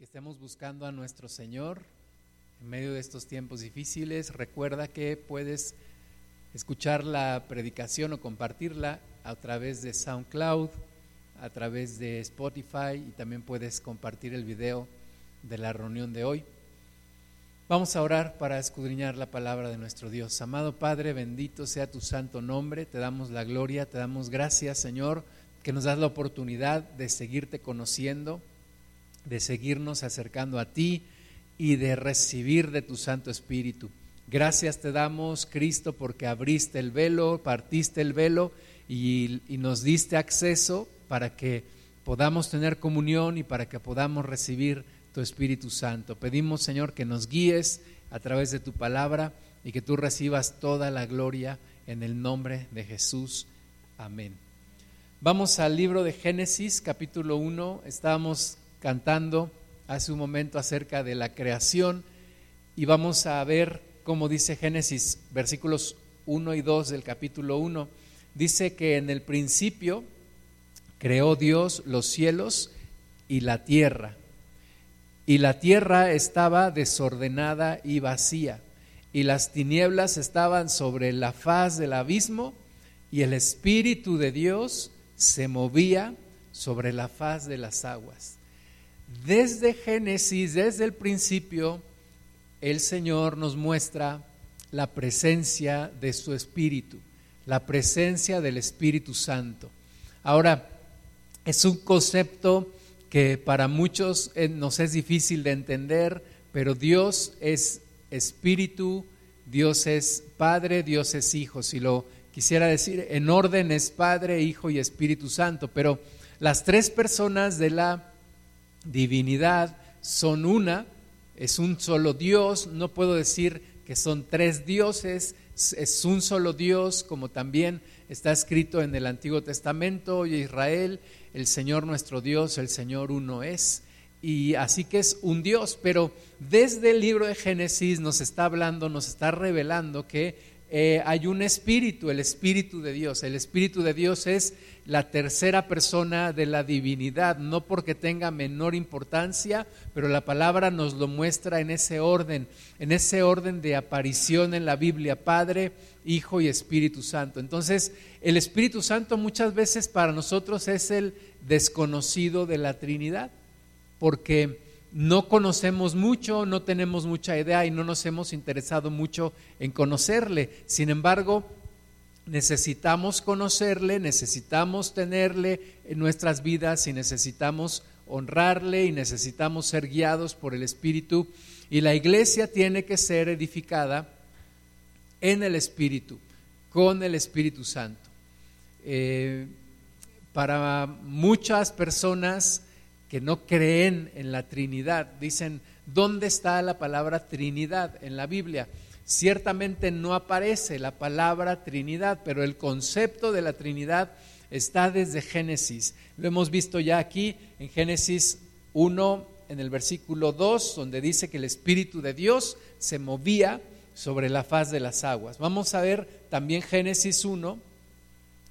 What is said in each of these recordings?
que estemos buscando a nuestro Señor en medio de estos tiempos difíciles. Recuerda que puedes escuchar la predicación o compartirla a través de SoundCloud, a través de Spotify y también puedes compartir el video de la reunión de hoy. Vamos a orar para escudriñar la palabra de nuestro Dios. Amado Padre, bendito sea tu santo nombre. Te damos la gloria, te damos gracias, Señor, que nos das la oportunidad de seguirte conociendo, de seguirnos acercando a ti y de recibir de tu Santo Espíritu. Gracias te damos, Cristo, porque abriste el velo, partiste el velo y, y nos diste acceso para que podamos tener comunión y para que podamos recibir tu Espíritu Santo. Pedimos, Señor, que nos guíes a través de tu palabra y que tú recibas toda la gloria en el nombre de Jesús. Amén. Vamos al libro de Génesis, capítulo 1. Estábamos cantando hace un momento acerca de la creación y vamos a ver cómo dice Génesis, versículos 1 y 2 del capítulo 1. Dice que en el principio creó Dios los cielos y la tierra y la tierra estaba desordenada y vacía, y las tinieblas estaban sobre la faz del abismo, y el Espíritu de Dios se movía sobre la faz de las aguas. Desde Génesis, desde el principio, el Señor nos muestra la presencia de su Espíritu, la presencia del Espíritu Santo. Ahora, es un concepto que para muchos eh, nos es difícil de entender, pero Dios es espíritu, Dios es Padre, Dios es Hijo. Si lo quisiera decir, en orden es Padre, Hijo y Espíritu Santo, pero las tres personas de la divinidad son una, es un solo Dios, no puedo decir que son tres dioses, es un solo Dios, como también está escrito en el Antiguo Testamento, y Israel el Señor nuestro Dios, el Señor uno es. Y así que es un Dios, pero desde el libro de Génesis nos está hablando, nos está revelando que eh, hay un espíritu, el espíritu de Dios. El espíritu de Dios es la tercera persona de la divinidad, no porque tenga menor importancia, pero la palabra nos lo muestra en ese orden, en ese orden de aparición en la Biblia, Padre, Hijo y Espíritu Santo. Entonces, el Espíritu Santo muchas veces para nosotros es el desconocido de la Trinidad, porque no conocemos mucho, no tenemos mucha idea y no nos hemos interesado mucho en conocerle. Sin embargo, necesitamos conocerle, necesitamos tenerle en nuestras vidas y necesitamos honrarle y necesitamos ser guiados por el Espíritu. Y la iglesia tiene que ser edificada en el Espíritu, con el Espíritu Santo. Eh, para muchas personas que no creen en la Trinidad, dicen, ¿dónde está la palabra Trinidad en la Biblia? Ciertamente no aparece la palabra Trinidad, pero el concepto de la Trinidad está desde Génesis. Lo hemos visto ya aquí en Génesis 1, en el versículo 2, donde dice que el Espíritu de Dios se movía sobre la faz de las aguas. Vamos a ver también Génesis 1,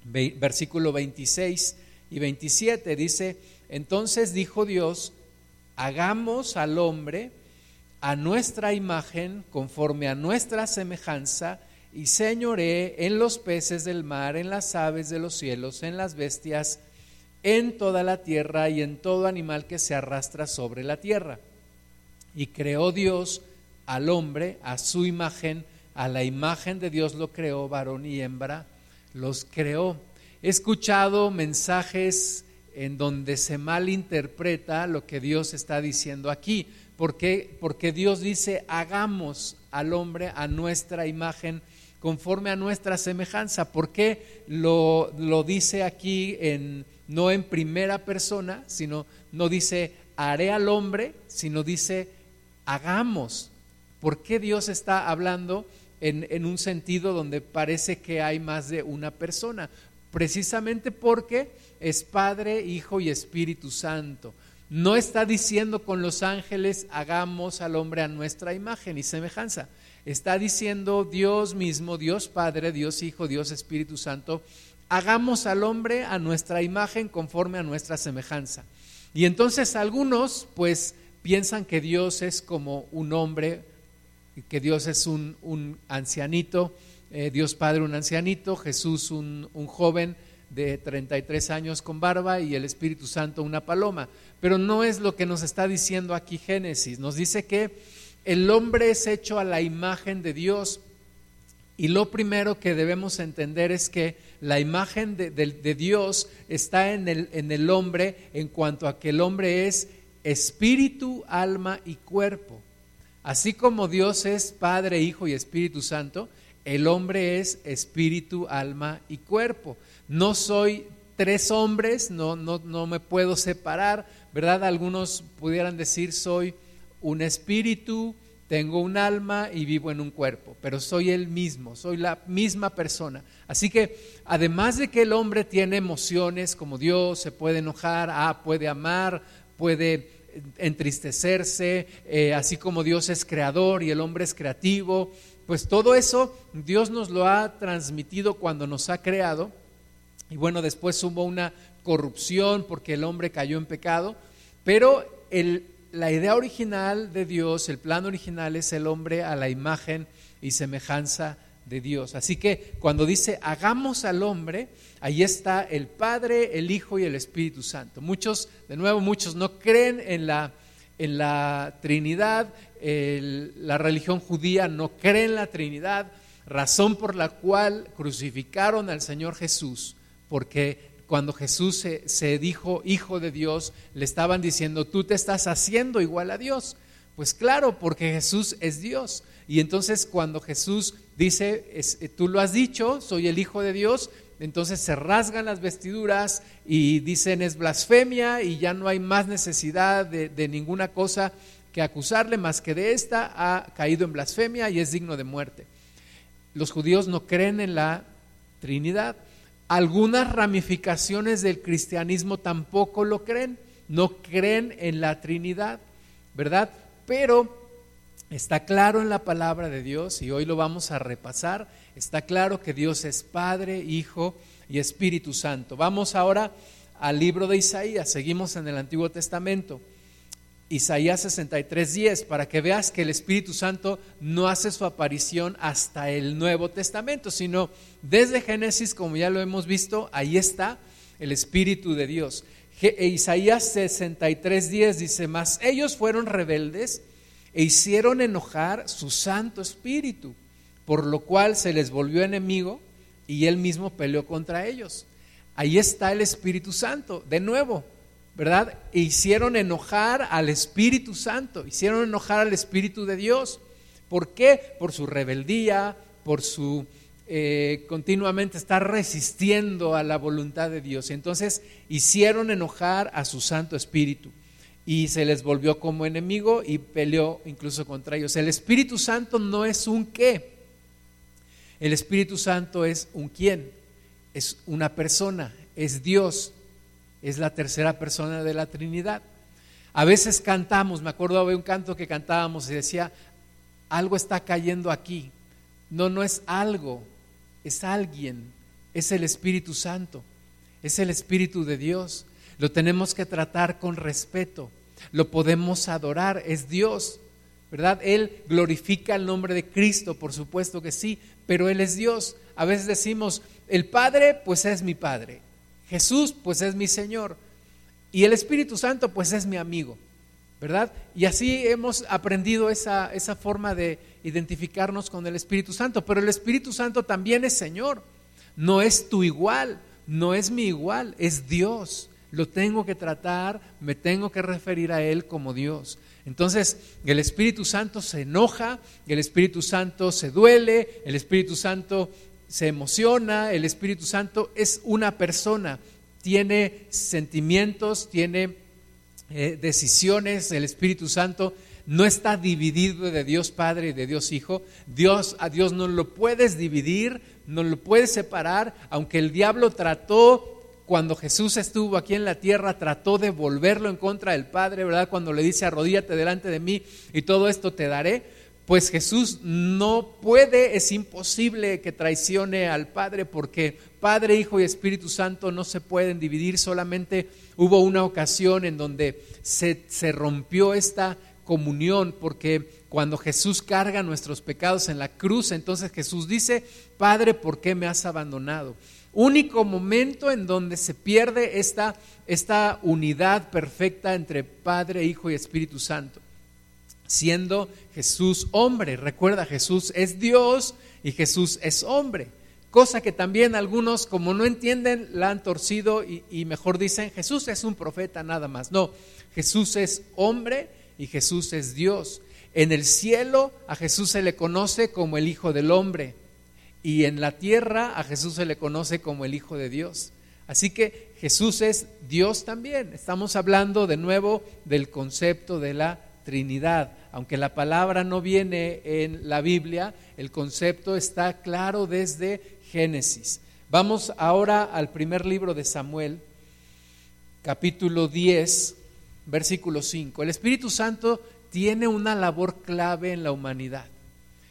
versículo 26 y 27. Dice, entonces dijo Dios, hagamos al hombre a nuestra imagen, conforme a nuestra semejanza, y señoré en los peces del mar, en las aves de los cielos, en las bestias, en toda la tierra y en todo animal que se arrastra sobre la tierra. Y creó Dios al hombre a su imagen, a la imagen de Dios lo creó, varón y hembra, los creó. He escuchado mensajes en donde se malinterpreta lo que Dios está diciendo aquí. ¿Por qué? Porque Dios dice, hagamos al hombre a nuestra imagen, conforme a nuestra semejanza. ¿Por qué lo, lo dice aquí en, no en primera persona, sino no dice haré al hombre, sino dice hagamos? ¿Por qué Dios está hablando en, en un sentido donde parece que hay más de una persona? Precisamente porque es Padre, Hijo y Espíritu Santo. No está diciendo con los ángeles, hagamos al hombre a nuestra imagen y semejanza. Está diciendo Dios mismo, Dios Padre, Dios Hijo, Dios Espíritu Santo, hagamos al hombre a nuestra imagen conforme a nuestra semejanza. Y entonces algunos, pues piensan que Dios es como un hombre, que Dios es un, un ancianito, eh, Dios Padre un ancianito, Jesús un, un joven de 33 años con barba y el Espíritu Santo una paloma. Pero no es lo que nos está diciendo aquí Génesis. Nos dice que el hombre es hecho a la imagen de Dios. Y lo primero que debemos entender es que la imagen de, de Dios está en el, en el hombre en cuanto a que el hombre es espíritu, alma y cuerpo. Así como Dios es Padre, Hijo y Espíritu Santo, el hombre es espíritu, alma y cuerpo. No soy tres hombres, no, no, no me puedo separar, ¿verdad? Algunos pudieran decir soy un espíritu, tengo un alma y vivo en un cuerpo, pero soy el mismo, soy la misma persona. Así que además de que el hombre tiene emociones como Dios, se puede enojar, ah, puede amar, puede entristecerse, eh, así como Dios es creador y el hombre es creativo, pues todo eso Dios nos lo ha transmitido cuando nos ha creado. Y bueno, después hubo una corrupción porque el hombre cayó en pecado, pero la idea original de Dios, el plan original es el hombre a la imagen y semejanza de Dios. Así que cuando dice hagamos al hombre, ahí está el Padre, el Hijo y el Espíritu Santo. Muchos, de nuevo, muchos no creen en la, en la Trinidad, la religión judía no cree en la Trinidad, razón por la cual crucificaron al Señor Jesús, porque cuando Jesús se, se, dijo hijo de Dios, le estaban diciendo, tú te estás haciendo igual a Dios. Pues claro, porque Jesús es Dios. Y entonces cuando Jesús dice, eh, tú lo has dicho, soy el hijo de Dios, entonces se rasgan las vestiduras y dicen es blasfemia y ya no hay más necesidad de, de ninguna cosa que acusarle más que de esta, ha caído en blasfemia y es digno de muerte. Los judíos no creen en la Trinidad algunas ramificaciones del cristianismo tampoco lo creen, no creen en la Trinidad, ¿verdad? Pero está claro en la palabra de Dios y hoy lo vamos a repasar, está claro que Dios es Padre, Hijo y Espíritu Santo. Vamos ahora al libro de Isaías, seguimos en el Antiguo Testamento. Isaías 63:10, para que veas que el Espíritu Santo no hace su aparición hasta el Nuevo Testamento, sino desde Génesis, como ya lo hemos visto, ahí está el Espíritu de Dios. E Isaías 63:10 dice, mas ellos fueron rebeldes e hicieron enojar su Santo Espíritu, por lo cual se les volvió enemigo y él mismo peleó contra ellos. Ahí está el Espíritu Santo, de nuevo, ¿verdad? E hicieron enojar al Espíritu Santo, hicieron enojar al Espíritu de Dios. ¿Por qué? Por su rebeldía, por su eh, continuamente estar resistiendo a la voluntad de Dios. Entonces hicieron enojar a su Santo Espíritu y se les volvió como enemigo y peleó incluso contra ellos. El Espíritu Santo no es un qué, el Espíritu Santo es un quién, es una persona, es Dios, es la tercera persona de la Trinidad. A veces cantamos, me acuerdo de un canto que cantábamos y decía, algo está cayendo aquí. No, no es algo, es alguien, es el Espíritu Santo, es el Espíritu de Dios. Lo tenemos que tratar con respeto, lo podemos adorar, es Dios, ¿verdad? Él glorifica el nombre de Cristo, por supuesto que sí, pero Él es Dios. A veces decimos, el Padre, pues es mi Padre, Jesús pues es mi Señor y el Espíritu Santo pues es mi amigo, ¿verdad? Y así hemos aprendido esa, esa forma de identificarnos con el Espíritu Santo, pero el Espíritu Santo también es Señor, no es tu igual, no es mi igual, es Dios. Lo tengo que tratar, me tengo que referir a Él como Dios. Entonces, el Espíritu Santo se enoja, el Espíritu Santo se duele, el Espíritu Santo se emociona, el Espíritu Santo es una persona, tiene sentimientos, tiene eh, decisiones, el Espíritu Santo no está dividido de Dios Padre y de Dios Hijo. Dios a Dios no lo puedes dividir, no lo puedes separar, aunque el diablo trató cuando Jesús estuvo aquí en la tierra, trató de volverlo en contra del Padre, ¿verdad? Cuando le dice arrodíllate delante de mí y todo esto te daré pues Jesús no puede, es imposible que traicione al Padre porque Padre, Hijo y Espíritu Santo no se pueden dividir, solamente hubo una ocasión en donde se, se rompió esta comunión porque cuando Jesús carga nuestros pecados en la cruz, entonces Jesús dice, Padre, ¿por qué me has abandonado? Único momento en donde se pierde esta, esta unidad perfecta entre Padre, Hijo y Espíritu Santo siendo Jesús hombre. Recuerda, Jesús es Dios y Jesús es hombre. Cosa que también algunos, como no entienden, la han torcido y, mejor dicen, Jesús es un profeta nada más. No, Jesús es hombre y Jesús es Dios. En el cielo a Jesús se le conoce como el Hijo del Hombre y en la tierra a Jesús se le conoce como el Hijo de Dios. Así que Jesús es Dios también. Estamos hablando de nuevo del concepto de la Trinidad aunque la palabra no viene en la Biblia, el concepto está claro desde Génesis. Vamos ahora al primer libro de Samuel, capítulo 10, versículo 5. El Espíritu Santo tiene una labor clave en la humanidad.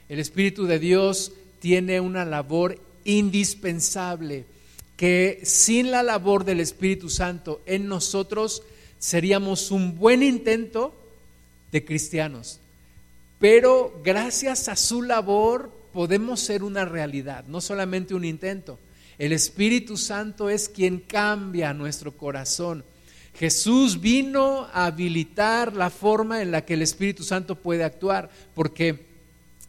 El Espíritu de Dios tiene una labor indispensable que sin la labor del Espíritu Santo en nosotros seríamos un buen intento de cristianos. Pero gracias a su labor podemos ser una realidad, no solamente un intento. El Espíritu Santo es quien cambia nuestro corazón. Jesús vino a habilitar la forma en la que el Espíritu Santo puede actuar, porque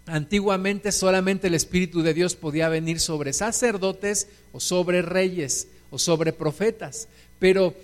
antiguamente solamente el Espíritu de Dios podía venir sobre sacerdotes o sobre reyes o sobre profetas, pero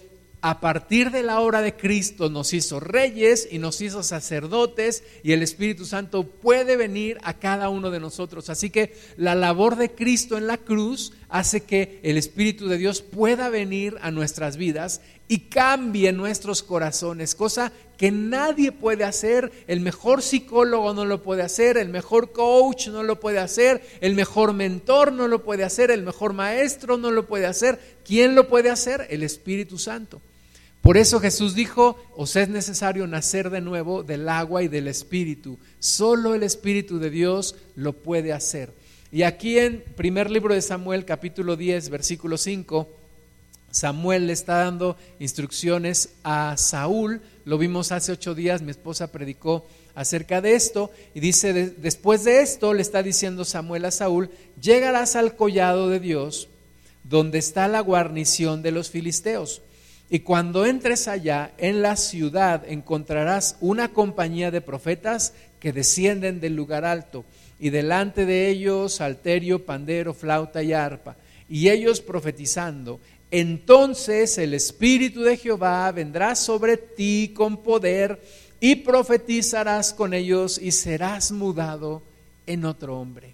a partir de la hora de Cristo nos hizo reyes y nos hizo sacerdotes y el Espíritu Santo puede venir a cada uno de nosotros. Así que la labor de Cristo en la cruz hace que el Espíritu de Dios pueda venir a nuestras vidas y cambie nuestros corazones, cosa que nadie puede hacer, el mejor psicólogo no lo puede hacer, el mejor coach no lo puede hacer, el mejor mentor no lo puede hacer, el mejor maestro no lo puede hacer. ¿Quién lo puede hacer? El Espíritu Santo. Por eso Jesús dijo, os es necesario nacer de nuevo del agua y del Espíritu. Solo el Espíritu de Dios lo puede hacer. Y aquí en primer libro de Samuel, capítulo 10, versículo 5, Samuel le está dando instrucciones a Saúl. Lo vimos hace ocho días, mi esposa predicó acerca de esto y dice, después de esto le está diciendo Samuel a Saúl, llegarás al collado de Dios, donde está la guarnición de los filisteos y cuando entres allá en la ciudad encontrarás una compañía de profetas que descienden del lugar alto, y delante de ellos alterio, pandero, flauta y arpa, y ellos profetizando. Entonces el Espíritu de Jehová vendrá sobre ti con poder, y profetizarás con ellos, y serás mudado en otro hombre.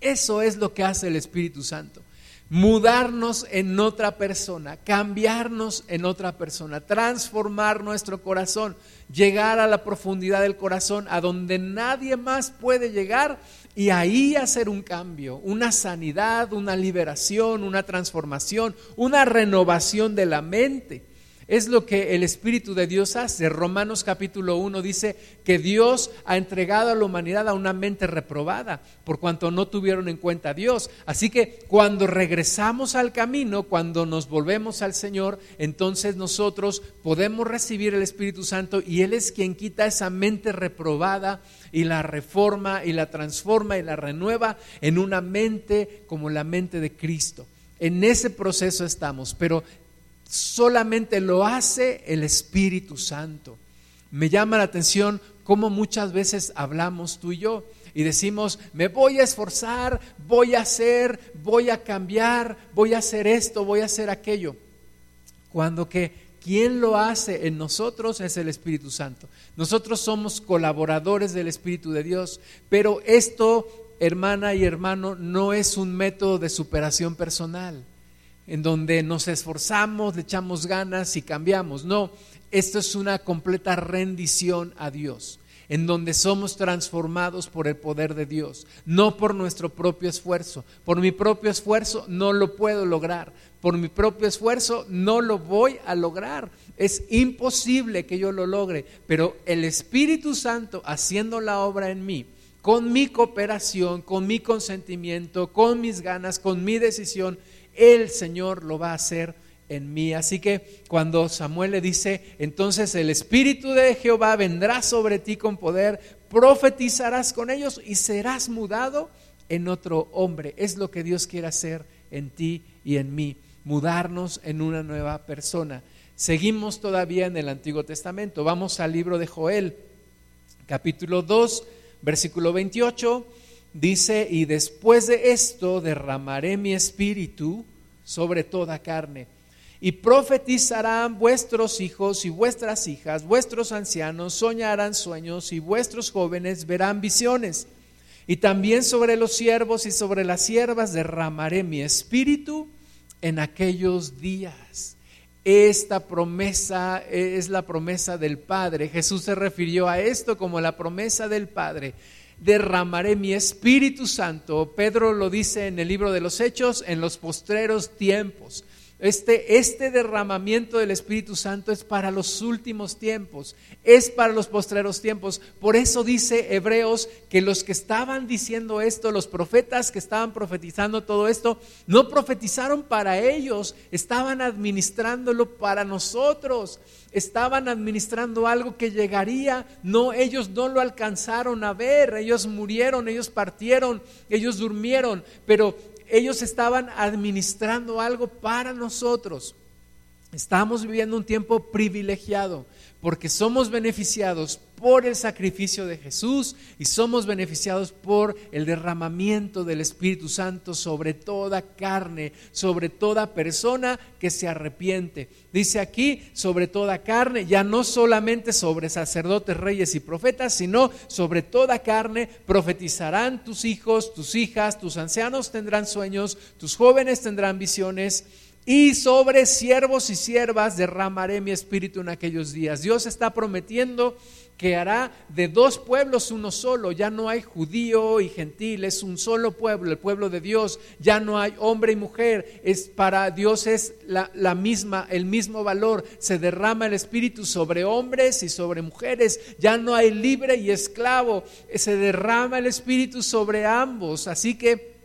Eso es lo que hace el Espíritu Santo mudarnos en otra persona, cambiarnos en otra persona, transformar nuestro corazón, llegar a la profundidad del corazón, a donde nadie más puede llegar y ahí hacer un cambio, una sanidad, una liberación, una transformación, una renovación de la mente. Es lo que el Espíritu de Dios hace. Romanos capítulo 1 dice que Dios ha entregado a la humanidad a una mente reprobada, por cuanto no tuvieron en cuenta a Dios. Así que cuando regresamos al camino, cuando nos volvemos al Señor, entonces nosotros podemos recibir el Espíritu Santo y Él es quien quita esa mente reprobada y la reforma y la transforma y la renueva en una mente como la mente de Cristo. En ese proceso estamos, pero solamente lo hace el Espíritu Santo. Me llama la atención cómo muchas veces hablamos tú y yo y decimos, me voy a esforzar, voy a hacer, voy a cambiar, voy a hacer esto, voy a hacer aquello. Cuando que quien lo hace en nosotros es el Espíritu Santo. Nosotros somos colaboradores del Espíritu de Dios, pero esto, hermana y hermano, no es un método de superación personal en donde nos esforzamos, le echamos ganas y cambiamos. No, esto es una completa rendición a Dios, en donde somos transformados por el poder de Dios, no por nuestro propio esfuerzo. Por mi propio esfuerzo no lo puedo lograr. por mi propio esfuerzo, no lo voy a lograr. Es imposible que yo lo logre, pero el Espíritu Santo haciendo la obra en mí, con mi cooperación, con mi consentimiento, con mis ganas, con mi decisión, el Señor lo va a hacer en mí. Así que cuando Samuel le dice, entonces el Espíritu de Jehová vendrá sobre ti con poder, profetizarás con ellos y serás mudado en otro hombre. Es lo que Dios quiere hacer en ti y en mí, mudarnos en una nueva persona. Seguimos todavía en el Antiguo Testamento. Vamos al libro de Joel, capítulo 2, versículo 28. Dice, y después de esto derramaré mi espíritu sobre toda carne y profetizarán vuestros hijos y vuestras hijas, vuestros ancianos soñarán sueños y vuestros jóvenes verán visiones. Y también sobre los siervos y sobre las siervas derramaré mi espíritu en aquellos días. Esta promesa es la promesa del Padre. Jesús se refirió a esto como la promesa del Padre. Derramaré mi Espíritu Santo. Pedro lo dice en el libro de los Hechos, en los postreros tiempos. Este, este, derramamiento del Espíritu Santo es para los últimos tiempos, es para los postreros tiempos. Por eso dice Hebreos que los que estaban diciendo esto, los profetas que estaban profetizando todo esto, no profetizaron para ellos, estaban administrándolo para nosotros, estaban administrando algo que llegaría, no, ellos no lo alcanzaron a ver, ellos murieron, ellos partieron, ellos durmieron, pero ellos estaban administrando algo para nosotros. Estamos viviendo un tiempo privilegiado porque somos beneficiados por el sacrificio de Jesús y somos beneficiados por el derramamiento del Espíritu Santo sobre toda carne, sobre toda persona que se arrepiente. Dice aquí, sobre toda carne, ya no solamente sobre sacerdotes, reyes y profetas, sino sobre toda carne profetizarán tus hijos, tus hijas, tus ancianos tendrán sueños, tus jóvenes tendrán visiones y sobre siervos y siervas derramaré mi espíritu en aquellos días. Dios está prometiendo que hará de dos pueblos uno solo. Ya no hay judío y gentil, es un solo pueblo, el pueblo de Dios. Ya no hay hombre y mujer, es para Dios es la, la misma, el mismo valor. Se derrama el espíritu sobre hombres y sobre mujeres. Ya no hay libre y esclavo, se derrama el espíritu sobre ambos. Así que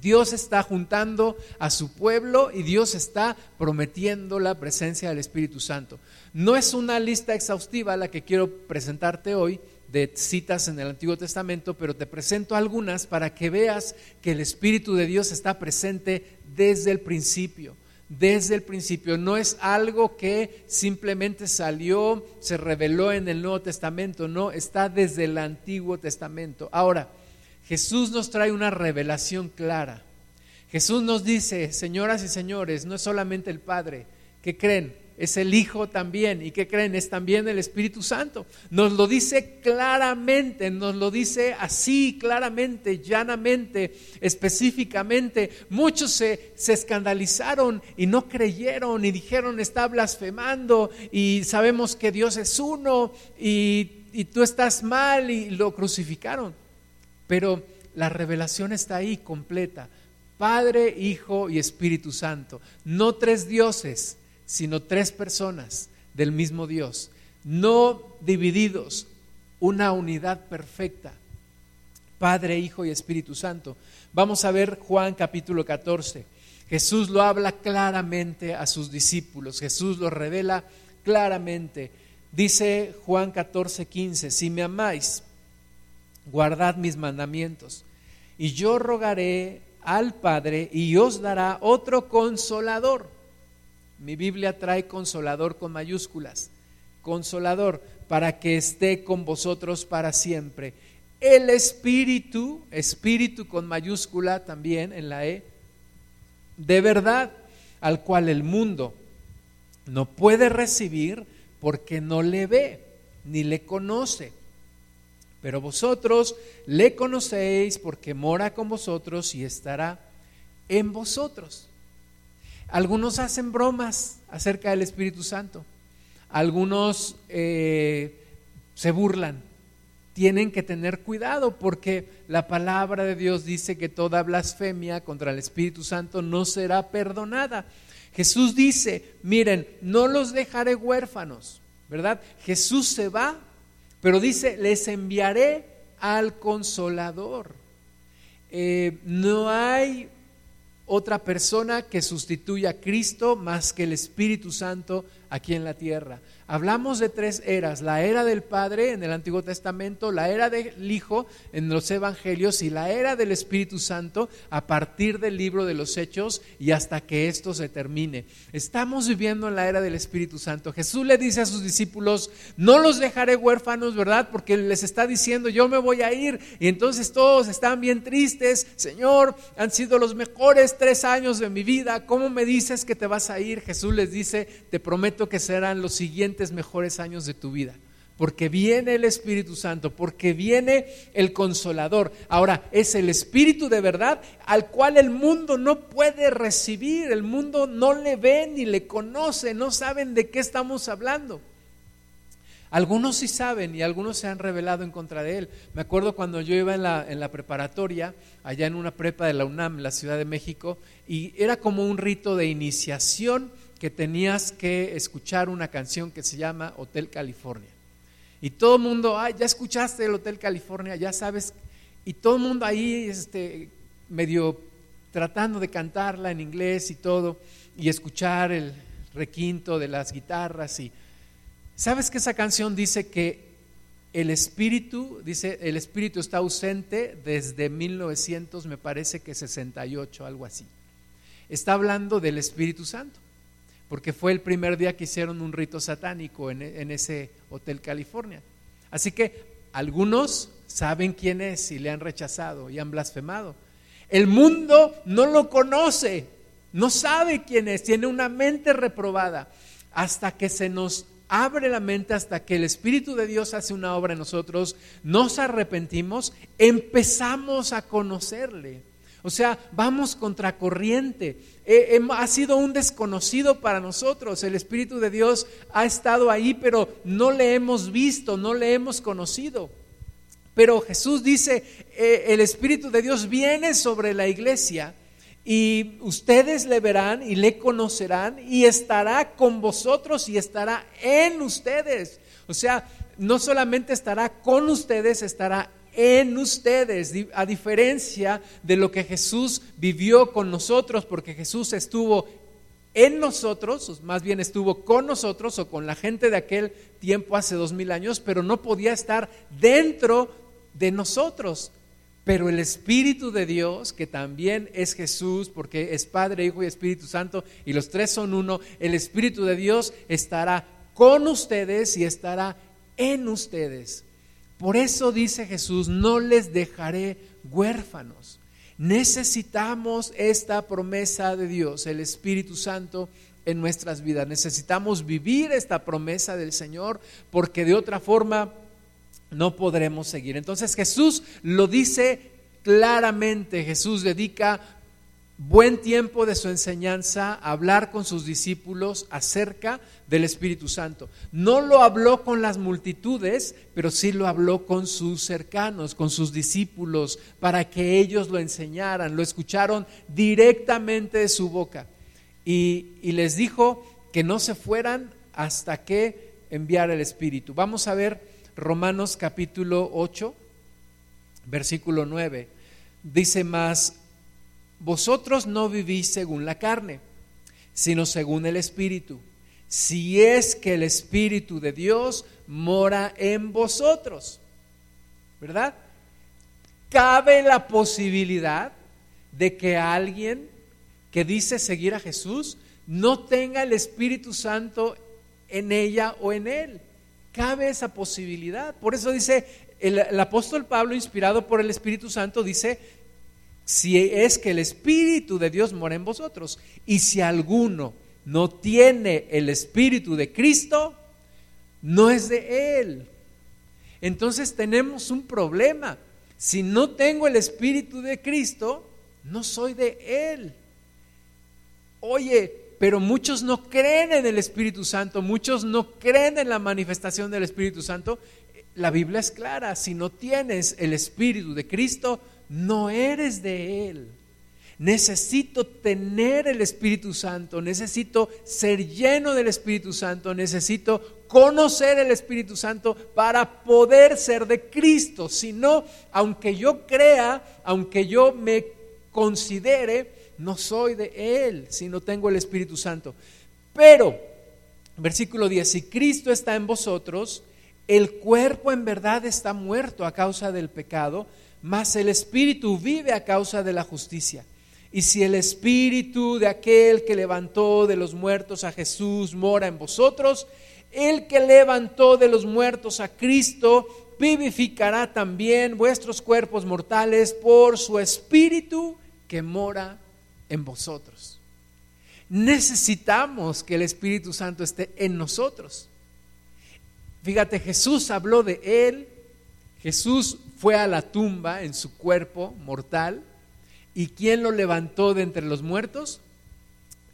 Dios está juntando a su pueblo y Dios está prometiendo la presencia del Espíritu Santo. No es una lista exhaustiva la que quiero presentarte hoy de citas en el Antiguo Testamento, pero te presento algunas para que veas que el Espíritu de Dios está presente desde el principio. Desde el principio, no es algo que simplemente salió, se reveló en el Nuevo Testamento, no, está desde el Antiguo Testamento. Ahora, Jesús nos trae una revelación clara. Jesús nos dice, señoras y señores, no es solamente el Padre, que creen? Es el Hijo también. ¿Y que creen? Es también el Espíritu Santo. Nos lo dice claramente, nos lo dice así, claramente, llanamente, específicamente. Muchos se, se escandalizaron y no creyeron y dijeron, está blasfemando y sabemos que Dios es uno y, y tú estás mal y lo crucificaron. Pero la revelación está ahí completa. Padre, Hijo y Espíritu Santo. No tres dioses, sino tres personas del mismo Dios. No divididos, una unidad perfecta. Padre, Hijo y Espíritu Santo. Vamos a ver Juan capítulo 14. Jesús lo habla claramente a sus discípulos. Jesús lo revela claramente. Dice Juan 14, 15, si me amáis, guardad mis mandamientos. Y yo rogaré al Padre y os dará otro consolador. Mi Biblia trae consolador con mayúsculas. Consolador para que esté con vosotros para siempre. El Espíritu, Espíritu con mayúscula también en la E, de verdad, al cual el mundo no puede recibir porque no le ve ni le conoce pero vosotros le conocéis porque mora con vosotros y estará en vosotros. Algunos hacen bromas acerca del Espíritu Santo. Algunos eh, se burlan. tienen que tener cuidado porque la palabra de Dios dice que toda blasfemia contra el Espíritu Santo no será perdonada. Jesús dice, miren, no los dejaré huérfanos, ¿verdad? Jesús se va, pero dice, les enviaré al consolador. Eh, no hay otra persona que sustituya a Cristo más que el Espíritu Santo aquí en la tierra. Hablamos de tres eras, la era del Padre en el Antiguo Testamento, la era del Hijo en los Evangelios y la era del Espíritu Santo a partir del libro de los Hechos y hasta que esto se termine. Estamos viviendo en la era del Espíritu Santo. Jesús le dice a sus discípulos, no los dejaré huérfanos, ¿verdad? Porque les está diciendo, yo me voy a ir. Y entonces todos están bien tristes, Señor, han sido los mejores tres años de mi vida, ¿cómo me dices que te vas a ir? Jesús les dice, te prometo que serán los siguientes mejores años de tu vida. Porque viene el Espíritu Santo, porque viene el Consolador. Ahora, es el Espíritu de verdad al cual el mundo no puede recibir. El mundo no le ve ni le conoce, no saben de qué estamos hablando. Algunos sí saben y algunos se han revelado en contra de él. Me acuerdo cuando yo iba en la, en la preparatoria, allá en una prepa de la UNAM, la Ciudad de México, y era como un rito de iniciación que tenías que escuchar una canción que se llama Hotel California. Y todo el mundo, ay, ya escuchaste el Hotel California, ya sabes. Y todo el mundo ahí este, medio tratando de cantarla en inglés y todo, y escuchar el requinto de las guitarras. Y sabes que esa canción dice que el espíritu, dice, el espíritu está ausente desde 1900, me parece que 68, algo así. Está hablando del Espíritu Santo porque fue el primer día que hicieron un rito satánico en, ese Hotel California. Así que algunos saben quién es y le han rechazado y han blasfemado. El mundo no lo conoce, no sabe quién es, tiene una mente reprobada. Hasta que se nos abre la mente, hasta que el Espíritu de Dios hace una obra en nosotros, nos arrepentimos, empezamos a conocerle. O sea, vamos contracorriente. Eh, ha sido un desconocido para nosotros. El Espíritu de Dios ha estado ahí, pero no le hemos visto, no le hemos conocido. Pero Jesús dice, eh, el Espíritu de Dios viene sobre la iglesia y ustedes le verán y le conocerán y estará con vosotros y estará en ustedes. O sea, no solamente estará con ustedes, estará en ustedes, a diferencia de lo que Jesús vivió con nosotros, porque Jesús estuvo en nosotros, más bien estuvo con nosotros o con la gente de aquel tiempo hace dos mil años, pero no podía estar dentro de nosotros. Pero el Espíritu de Dios, que también es Jesús, porque es Padre, Hijo y Espíritu Santo, y los tres son uno, el Espíritu de Dios estará con ustedes y estará en ustedes. Por eso dice Jesús, no les dejaré huérfanos. Necesitamos esta promesa de Dios, el Espíritu Santo en nuestras vidas. Necesitamos vivir esta promesa del Señor porque de otra forma no podremos seguir. Entonces Jesús lo dice claramente. Jesús dedica buen tiempo de su enseñanza hablar con sus discípulos acerca del Espíritu Santo. No lo habló con las multitudes, pero sí lo habló con sus cercanos, con sus discípulos, para que ellos lo enseñaran, lo escucharon directamente de su boca. Y, les dijo que no se fueran hasta que enviara el Espíritu. Vamos a ver Romanos capítulo 8, versículo 9. Dice más, vosotros no vivís según la carne, sino según el Espíritu, si es que el Espíritu de Dios mora en vosotros. ¿Verdad? Cabe la posibilidad de que alguien que dice seguir a Jesús no tenga el Espíritu Santo en ella o en él. Cabe esa posibilidad. Por eso dice el, apóstol Pablo, inspirado por el Espíritu Santo, dice, si es que el Espíritu de Dios mora en vosotros. Y si alguno no tiene el Espíritu de Cristo, no es de Él. Entonces tenemos un problema. Si no tengo el Espíritu de Cristo, no soy de Él. Oye, pero muchos no creen en el Espíritu Santo, muchos no creen en la manifestación del Espíritu Santo. la Biblia es clara, si no tienes el Espíritu de Cristo, no eres de Él. Necesito tener el Espíritu Santo, necesito ser lleno del Espíritu Santo, necesito conocer el Espíritu Santo para poder ser de Cristo. Si no, aunque yo crea, aunque yo me considere, no soy de Él si no tengo el Espíritu Santo. Pero, versículo 10, si Cristo está en vosotros, el cuerpo en verdad está muerto a causa del pecado, mas el Espíritu vive a causa de la justicia. Y si el espíritu de aquel que levantó de los muertos a Jesús mora en vosotros, el que levantó de los muertos a Cristo vivificará también vuestros cuerpos mortales por su espíritu que mora en vosotros. Necesitamos que el Espíritu Santo esté en nosotros. Fíjate, Jesús habló de él, Jesús fue a la tumba en su cuerpo mortal ¿Y quién lo levantó de entre los muertos?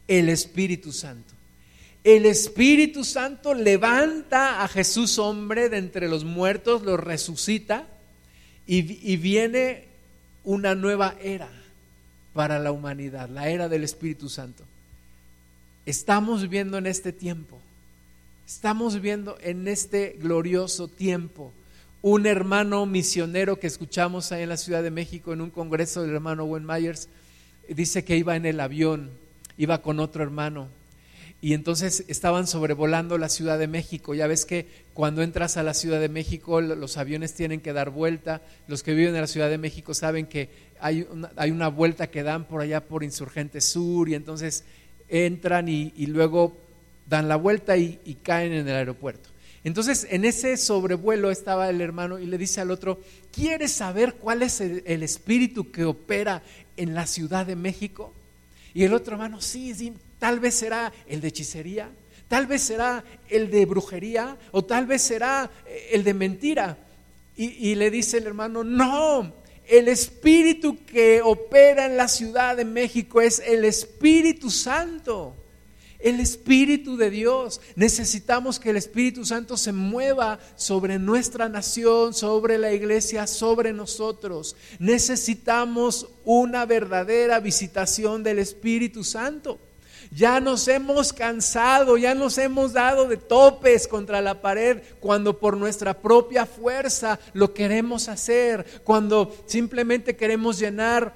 El Espíritu Santo. El Espíritu Santo levanta a Jesús hombre de entre los muertos, lo resucita y, viene una nueva era para la humanidad, la era del Espíritu Santo. Estamos viendo en este tiempo, estamos viendo en este glorioso tiempo un hermano misionero que escuchamos ahí en la Ciudad de México en un congreso del hermano Wayne Myers, dice que iba en el avión, iba con otro hermano. Y entonces estaban sobrevolando la Ciudad de México. Ya ves que cuando entras a la Ciudad de México los aviones tienen que dar vuelta. Los que viven en la Ciudad de México saben que hay una, hay una vuelta que dan por allá por Insurgente Sur y entonces entran y, luego dan la vuelta y caen en el aeropuerto. Entonces, en ese sobrevuelo estaba el hermano y le dice al otro, ¿quieres saber cuál es el, espíritu que opera en la Ciudad de México? Y el otro hermano, sí, sí, tal vez será el de hechicería, tal vez será el de brujería o tal vez será eh, el de mentira. Y, y le dice el hermano, no, el espíritu que opera en la Ciudad de México es el Espíritu Santo el Espíritu de Dios. Necesitamos que el Espíritu Santo se mueva sobre nuestra nación, sobre la iglesia, sobre nosotros. Necesitamos una verdadera visitación del Espíritu Santo. Ya nos hemos cansado, ya nos hemos dado de topes contra la pared cuando por nuestra propia fuerza lo queremos hacer, cuando simplemente queremos llenar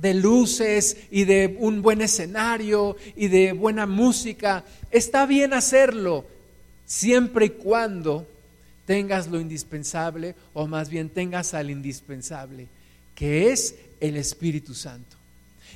de luces y de un buen escenario y de buena música. Está bien hacerlo siempre y cuando tengas lo indispensable o más bien tengas al indispensable, que es el Espíritu Santo.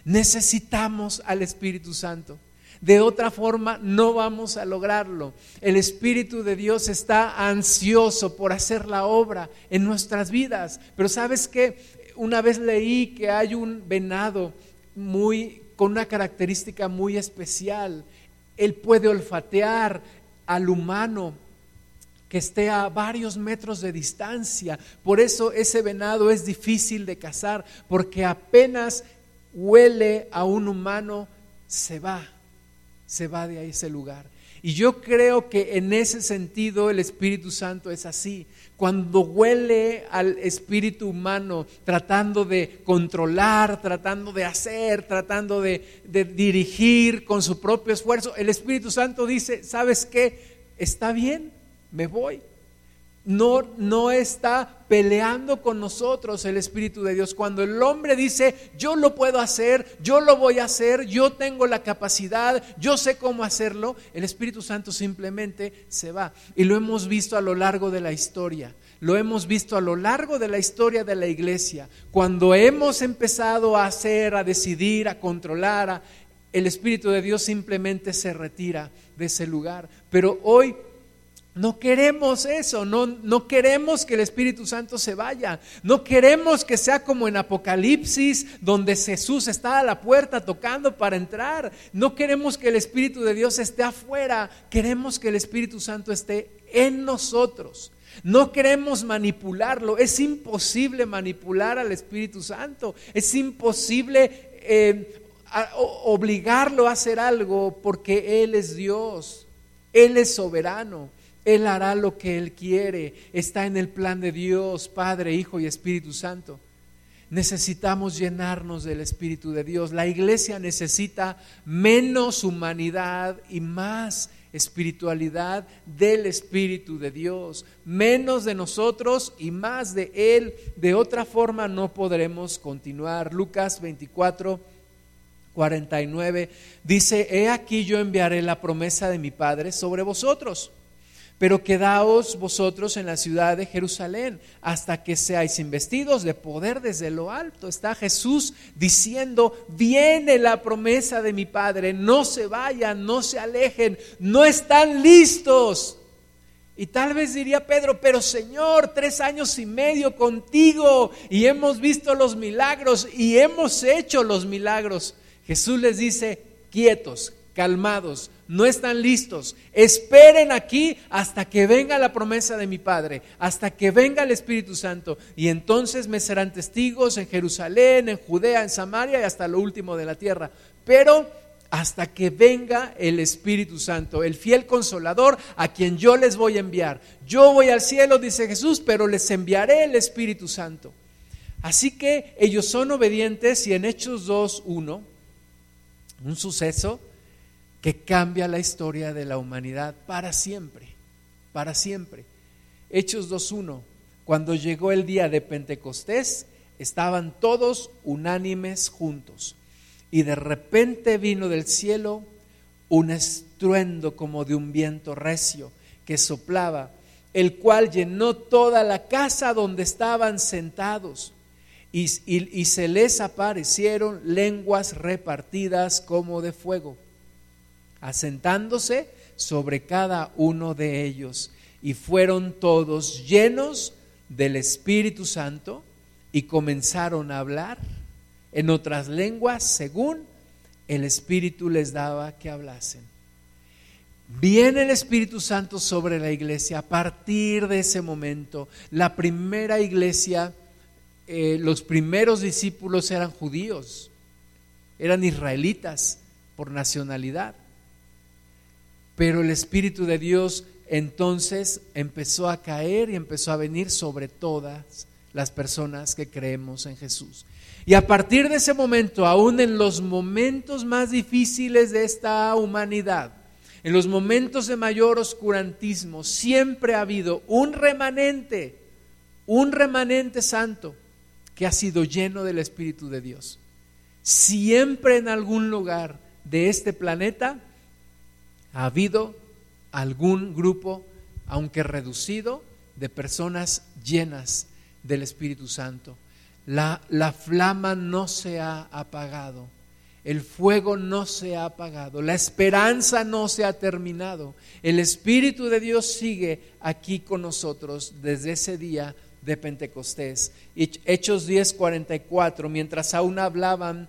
Necesitamos al Espíritu Santo. De otra forma no vamos a lograrlo. El Espíritu de Dios está ansioso por hacer la obra en nuestras vidas. Pero sabes que una vez leí que hay un venado muy con una característica muy especial. Él puede olfatear al humano que esté a varios metros de distancia. Por eso ese venado es difícil de cazar, porque apenas huele a un humano, se va, se va de ese lugar. Y yo creo que en ese sentido el Espíritu Santo es así cuando huele al espíritu humano tratando de controlar, tratando de hacer, tratando de, dirigir con su propio esfuerzo, el Espíritu Santo dice, ¿sabes qué? Está bien, me voy. No, no está peleando con nosotros el Espíritu de Dios. Cuando el hombre dice, yo lo puedo hacer, yo lo voy a hacer, yo tengo la capacidad, yo sé cómo hacerlo, el Espíritu Santo simplemente se va. Y lo hemos visto a lo largo de la historia. Lo hemos visto a lo largo de la historia de la iglesia. Cuando hemos empezado a hacer, a decidir, a controlar, el Espíritu de Dios simplemente se retira de ese lugar. Pero hoy no queremos eso, no, no, queremos que el Espíritu Santo se vaya, no queremos que sea como en Apocalipsis, donde Jesús está a la puerta tocando para entrar, no queremos que el Espíritu de Dios esté afuera, queremos que el Espíritu Santo esté en nosotros. No queremos manipularlo, es imposible manipular al Espíritu Santo, es imposible eh, obligarlo a hacer algo porque Él es Dios, Él es soberano. Él hará lo que Él quiere. Está en el plan de Dios, Padre, Hijo y Espíritu Santo. Necesitamos llenarnos del Espíritu de Dios. La iglesia necesita menos humanidad y más espiritualidad del Espíritu de Dios. Menos de nosotros y más de Él. De otra forma no podremos continuar. Lucas 24, 49 dice, He aquí yo enviaré la promesa de mi Padre sobre vosotros pero quedaos vosotros en la ciudad de Jerusalén hasta que seáis investidos de poder desde lo alto. Está Jesús diciendo, viene la promesa de mi Padre, no se vayan, no se alejen, no están listos. Y tal vez diría Pedro, pero Señor, tres años y medio contigo y hemos visto los milagros y hemos hecho los milagros. Jesús les dice, quietos, calmados, no están listos. Esperen aquí hasta que venga la promesa de mi Padre, hasta que venga el Espíritu Santo. Y entonces me serán testigos en Jerusalén, en Judea, en Samaria y hasta lo último de la tierra. Pero hasta que venga el Espíritu Santo, el fiel consolador a quien yo les voy a enviar. Yo voy al cielo, dice Jesús, pero les enviaré el Espíritu Santo. Así que ellos son obedientes y en Hechos 2.1, un suceso, que cambia la historia de la humanidad para siempre, para siempre. Hechos 2.1, cuando llegó el día de Pentecostés, estaban todos unánimes juntos y de repente vino del cielo un estruendo como de un viento recio que soplaba, el cual llenó toda la casa donde estaban sentados. Y, y, se les aparecieron lenguas repartidas como de fuego asentándose sobre cada uno de ellos. Y fueron todos llenos del Espíritu Santo y comenzaron a hablar en otras lenguas según el Espíritu les daba que hablasen. Viene el Espíritu Santo sobre la iglesia a partir de ese momento. La primera iglesia, eh, los primeros discípulos eran judíos, eran israelitas por nacionalidad. Pero el Espíritu de Dios entonces empezó a caer y empezó a venir sobre todas las personas que creemos en Jesús. Y a partir de ese momento, aún en los momentos más difíciles de esta humanidad, en los momentos de mayor oscurantismo, siempre ha habido un remanente, un remanente santo que ha sido lleno del Espíritu de Dios. Siempre en algún lugar de este planeta ha habido algún grupo, aunque reducido, de personas llenas del Espíritu Santo. La, la, flama no se ha apagado, el fuego no se ha apagado, la esperanza no se ha terminado. El Espíritu de Dios sigue aquí con nosotros desde ese día de Pentecostés. Hechos 10:44, mientras aún hablaban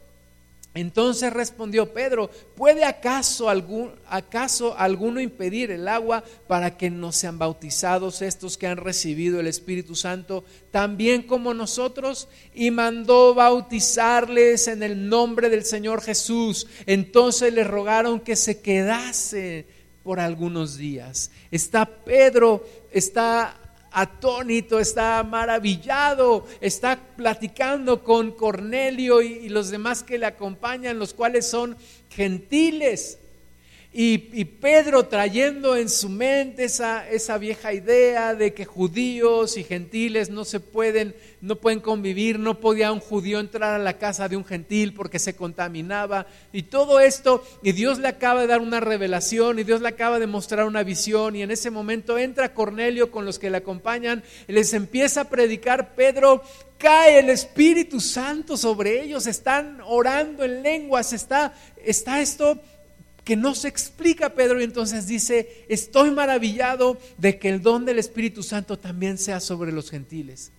Entonces respondió Pedro, ¿puede acaso, alguno impedir el agua para que no sean bautizados estos que han recibido el Espíritu Santo, también como nosotros? Y mandó bautizarles en el nombre del Señor Jesús. Entonces le rogaron que se quedase por algunos días. Está Pedro, está atónito, está maravillado, está platicando con Cornelio y, los demás que le acompañan, los cuales son gentiles. Y, Pedro trayendo en su mente esa, esa, vieja idea de que judíos y gentiles no se pueden, no pueden convivir, no podía un judío entrar a la casa de un gentil porque se contaminaba. Y todo esto, y Dios le acaba de dar una revelación, y Dios le acaba de mostrar una visión, y en ese momento entra Cornelio con los que le acompañan, y les empieza a predicar Pedro cae el Espíritu Santo sobre ellos, están orando en lenguas, está, está esto que no se explica Pedro y entonces dice, estoy maravillado de que el don del Espíritu Santo también sea sobre los gentiles.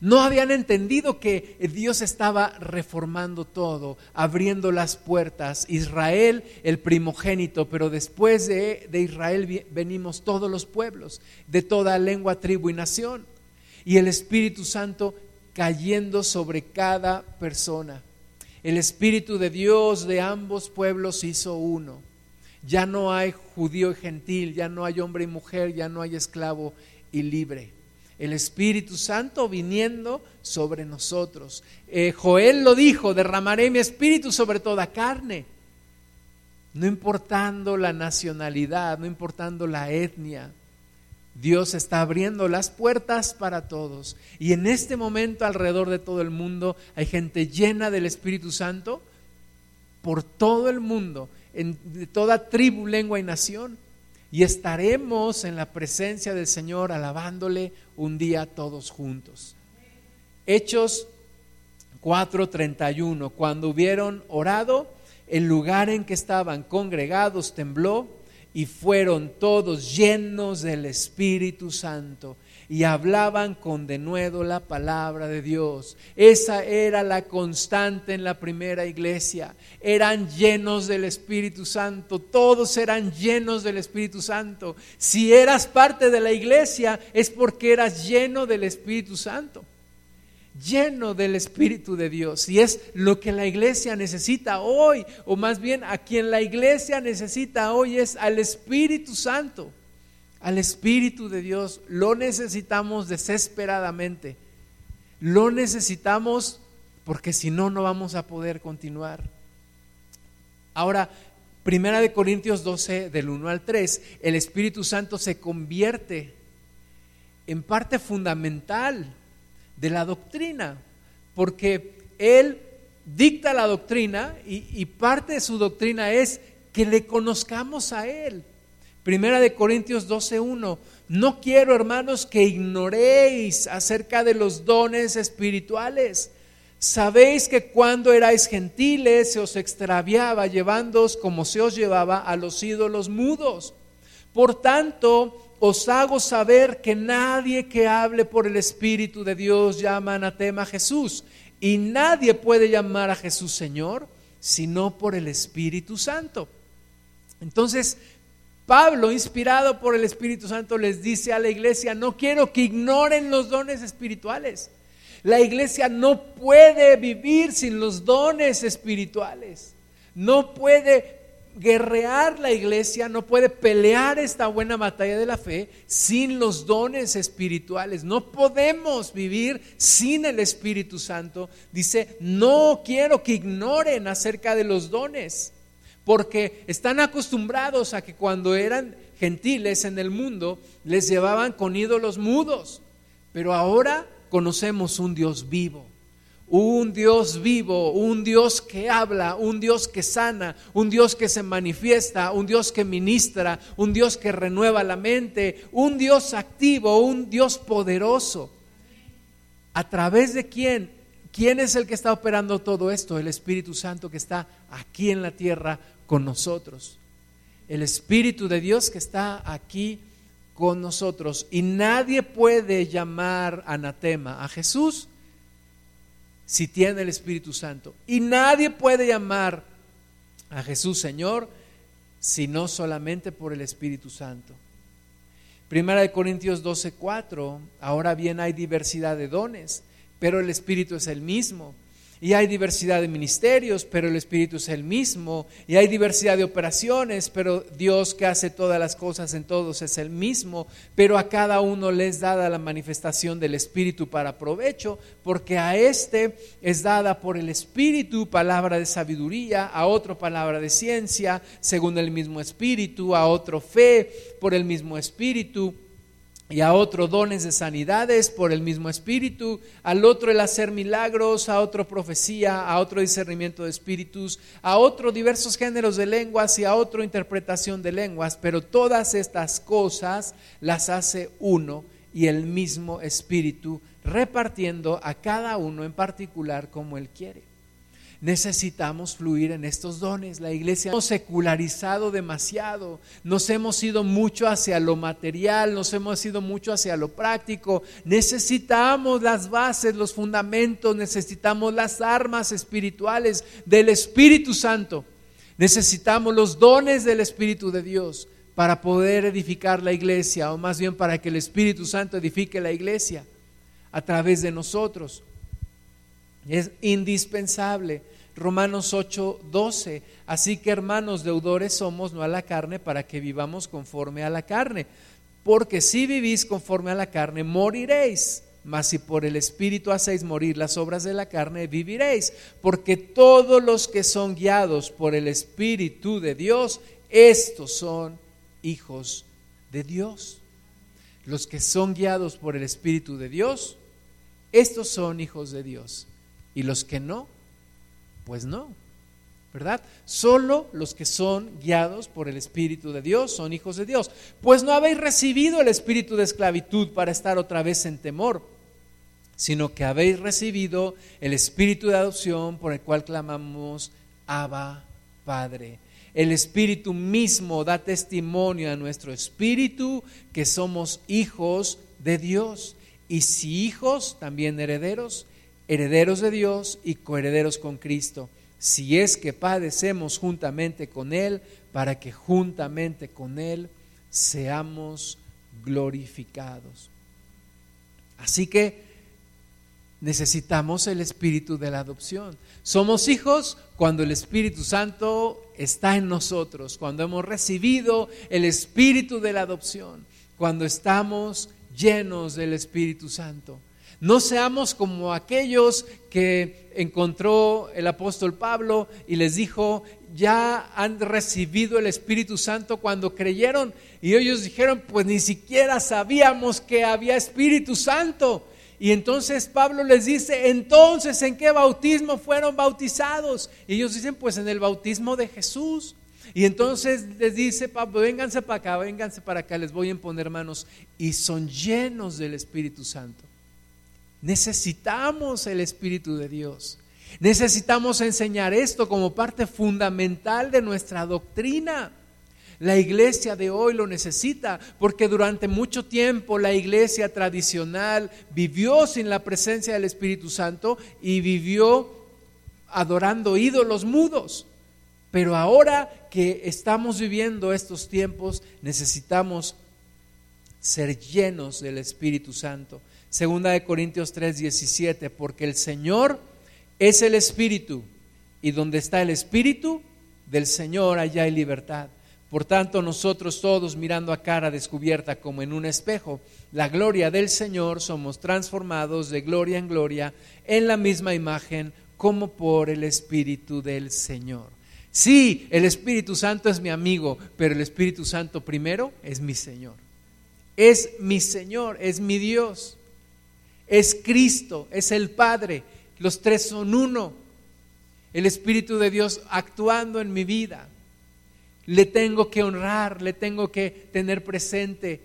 No habían entendido que Dios estaba reformando todo, abriendo las puertas. Israel, el primogénito, pero después de, Israel venimos todos los pueblos, de toda lengua, tribu y nación. Y el Espíritu Santo cayendo sobre cada persona. El Espíritu de Dios de ambos pueblos hizo uno. Ya no hay judío y gentil, ya no hay hombre y mujer, ya no hay esclavo y libre el Espíritu Santo viniendo sobre nosotros. Eh, Joel lo dijo, derramaré mi espíritu sobre toda carne, no importando la nacionalidad, no importando la etnia. Dios está abriendo las puertas para todos. Y en este momento alrededor de todo el mundo hay gente llena del Espíritu Santo por todo el mundo, en, de toda tribu, lengua y nación y estaremos en la presencia del Señor alabándole un día todos juntos. Hechos 4:31, cuando hubieron orado, el lugar en que estaban congregados tembló y fueron todos llenos del Espíritu Santo y hablaban con denuedo la palabra de Dios. Esa era la constante en la primera iglesia. Eran llenos del Espíritu Santo, todos eran llenos del Espíritu Santo. Si eras parte de la iglesia es porque eras lleno del Espíritu Santo lleno del Espíritu de Dios. Y es lo que la iglesia necesita hoy, o más bien a quien la iglesia necesita hoy es al Espíritu Santo al Espíritu de Dios. Lo necesitamos desesperadamente. Lo necesitamos porque si no, no vamos a poder continuar. Ahora, Primera de Corintios 12, del 1 al 3, el Espíritu Santo se convierte en parte fundamental de la doctrina, porque Él dicta la doctrina y, y parte de su doctrina es que le conozcamos a Él. Primera de Corintios 12:1. No quiero, hermanos, que ignoréis acerca de los dones espirituales. Sabéis que cuando erais gentiles se os extraviaba llevándoos como se os llevaba a los ídolos mudos. Por tanto, os hago saber que nadie que hable por el Espíritu de Dios llama anatema a Jesús. Y nadie puede llamar a Jesús Señor sino por el Espíritu Santo. Entonces, Pablo, inspirado por el Espíritu Santo, les dice a la iglesia, no quiero que ignoren los dones espirituales. La iglesia no puede vivir sin los dones espirituales. No puede guerrear la iglesia, no puede pelear esta buena batalla de la fe sin los dones espirituales. No podemos vivir sin el Espíritu Santo. Dice, no quiero que ignoren acerca de los dones porque están acostumbrados a que cuando eran gentiles en el mundo les llevaban con ídolos mudos, pero ahora conocemos un Dios vivo. Un Dios vivo, un Dios que habla, un Dios que sana, un Dios que se manifiesta, un Dios que ministra, un Dios que renueva la mente, un Dios activo, un Dios poderoso. ¿A través de quién? ¿Quién es el que está operando todo esto? El Espíritu Santo que está aquí en la tierra con nosotros. El Espíritu de Dios que está aquí con nosotros. Y nadie puede llamar anatema a Jesús si tiene el Espíritu Santo. Y nadie puede llamar a Jesús Señor si no solamente por el Espíritu Santo. Primera de Corintios 12:4, ahora bien hay diversidad de dones, pero el Espíritu es el mismo. Y hay diversidad de ministerios, pero el Espíritu es el mismo. Y hay diversidad de operaciones, pero Dios que hace todas las cosas en todos es el mismo. Pero a cada uno les dada la manifestación del Espíritu para provecho, porque a este es dada por el Espíritu palabra de sabiduría, a otro palabra de ciencia, según el mismo Espíritu, a otro fe por el mismo Espíritu y a otro dones de sanidades por el mismo espíritu, al otro el hacer milagros, a otro profecía, a otro discernimiento de espíritus, a otro diversos géneros de lenguas y a otro interpretación de lenguas, pero todas estas cosas las hace uno y el mismo espíritu, repartiendo a cada uno en particular como él quiere. Necesitamos fluir en estos dones. La iglesia hemos secularizado demasiado, nos hemos ido mucho hacia lo material, nos hemos ido mucho hacia lo práctico. Necesitamos las bases, los fundamentos, necesitamos las armas espirituales del Espíritu Santo. Necesitamos los dones del Espíritu de Dios para poder edificar la iglesia, o más bien para que el Espíritu Santo edifique la iglesia a través de nosotros. Es indispensable. Romanos 8, 12. Así que hermanos deudores somos, no a la carne, para que vivamos conforme a la carne. Porque si vivís conforme a la carne, moriréis. Mas si por el Espíritu hacéis morir las obras de la carne, viviréis. Porque todos los que son guiados por el Espíritu de Dios, estos son hijos de Dios. Los que son guiados por el Espíritu de Dios, estos son hijos de Dios. Y los que no, pues no, ¿verdad? Solo los que son guiados por el Espíritu de Dios son hijos de Dios. Pues no habéis recibido el espíritu de esclavitud para estar otra vez en temor, sino que habéis recibido el espíritu de adopción por el cual clamamos, Abba, Padre. El Espíritu mismo da testimonio a nuestro espíritu que somos hijos de Dios. Y si hijos, también herederos herederos de Dios y coherederos con Cristo, si es que padecemos juntamente con Él, para que juntamente con Él seamos glorificados. Así que necesitamos el espíritu de la adopción. Somos hijos cuando el Espíritu Santo está en nosotros, cuando hemos recibido el espíritu de la adopción, cuando estamos llenos del Espíritu Santo. No seamos como aquellos que encontró el apóstol Pablo y les dijo, ya han recibido el Espíritu Santo cuando creyeron. Y ellos dijeron, pues ni siquiera sabíamos que había Espíritu Santo. Y entonces Pablo les dice, entonces, ¿en qué bautismo fueron bautizados? Y ellos dicen, pues en el bautismo de Jesús. Y entonces les dice Pablo, vénganse para acá, vénganse para acá, les voy a imponer manos. Y son llenos del Espíritu Santo. Necesitamos el Espíritu de Dios. Necesitamos enseñar esto como parte fundamental de nuestra doctrina. La iglesia de hoy lo necesita porque durante mucho tiempo la iglesia tradicional vivió sin la presencia del Espíritu Santo y vivió adorando ídolos mudos. Pero ahora que estamos viviendo estos tiempos necesitamos ser llenos del Espíritu Santo. Segunda de Corintios 3, 17, porque el Señor es el Espíritu, y donde está el Espíritu del Señor, allá hay libertad. Por tanto, nosotros todos mirando a cara descubierta como en un espejo, la gloria del Señor, somos transformados de gloria en gloria en la misma imagen como por el Espíritu del Señor. Sí, el Espíritu Santo es mi amigo, pero el Espíritu Santo primero es mi Señor. Es mi Señor, es mi Dios es Cristo, es el Padre. Los tres son uno. El Espíritu de Dios actuando en mi vida. Le tengo que honrar, le tengo que tener presente,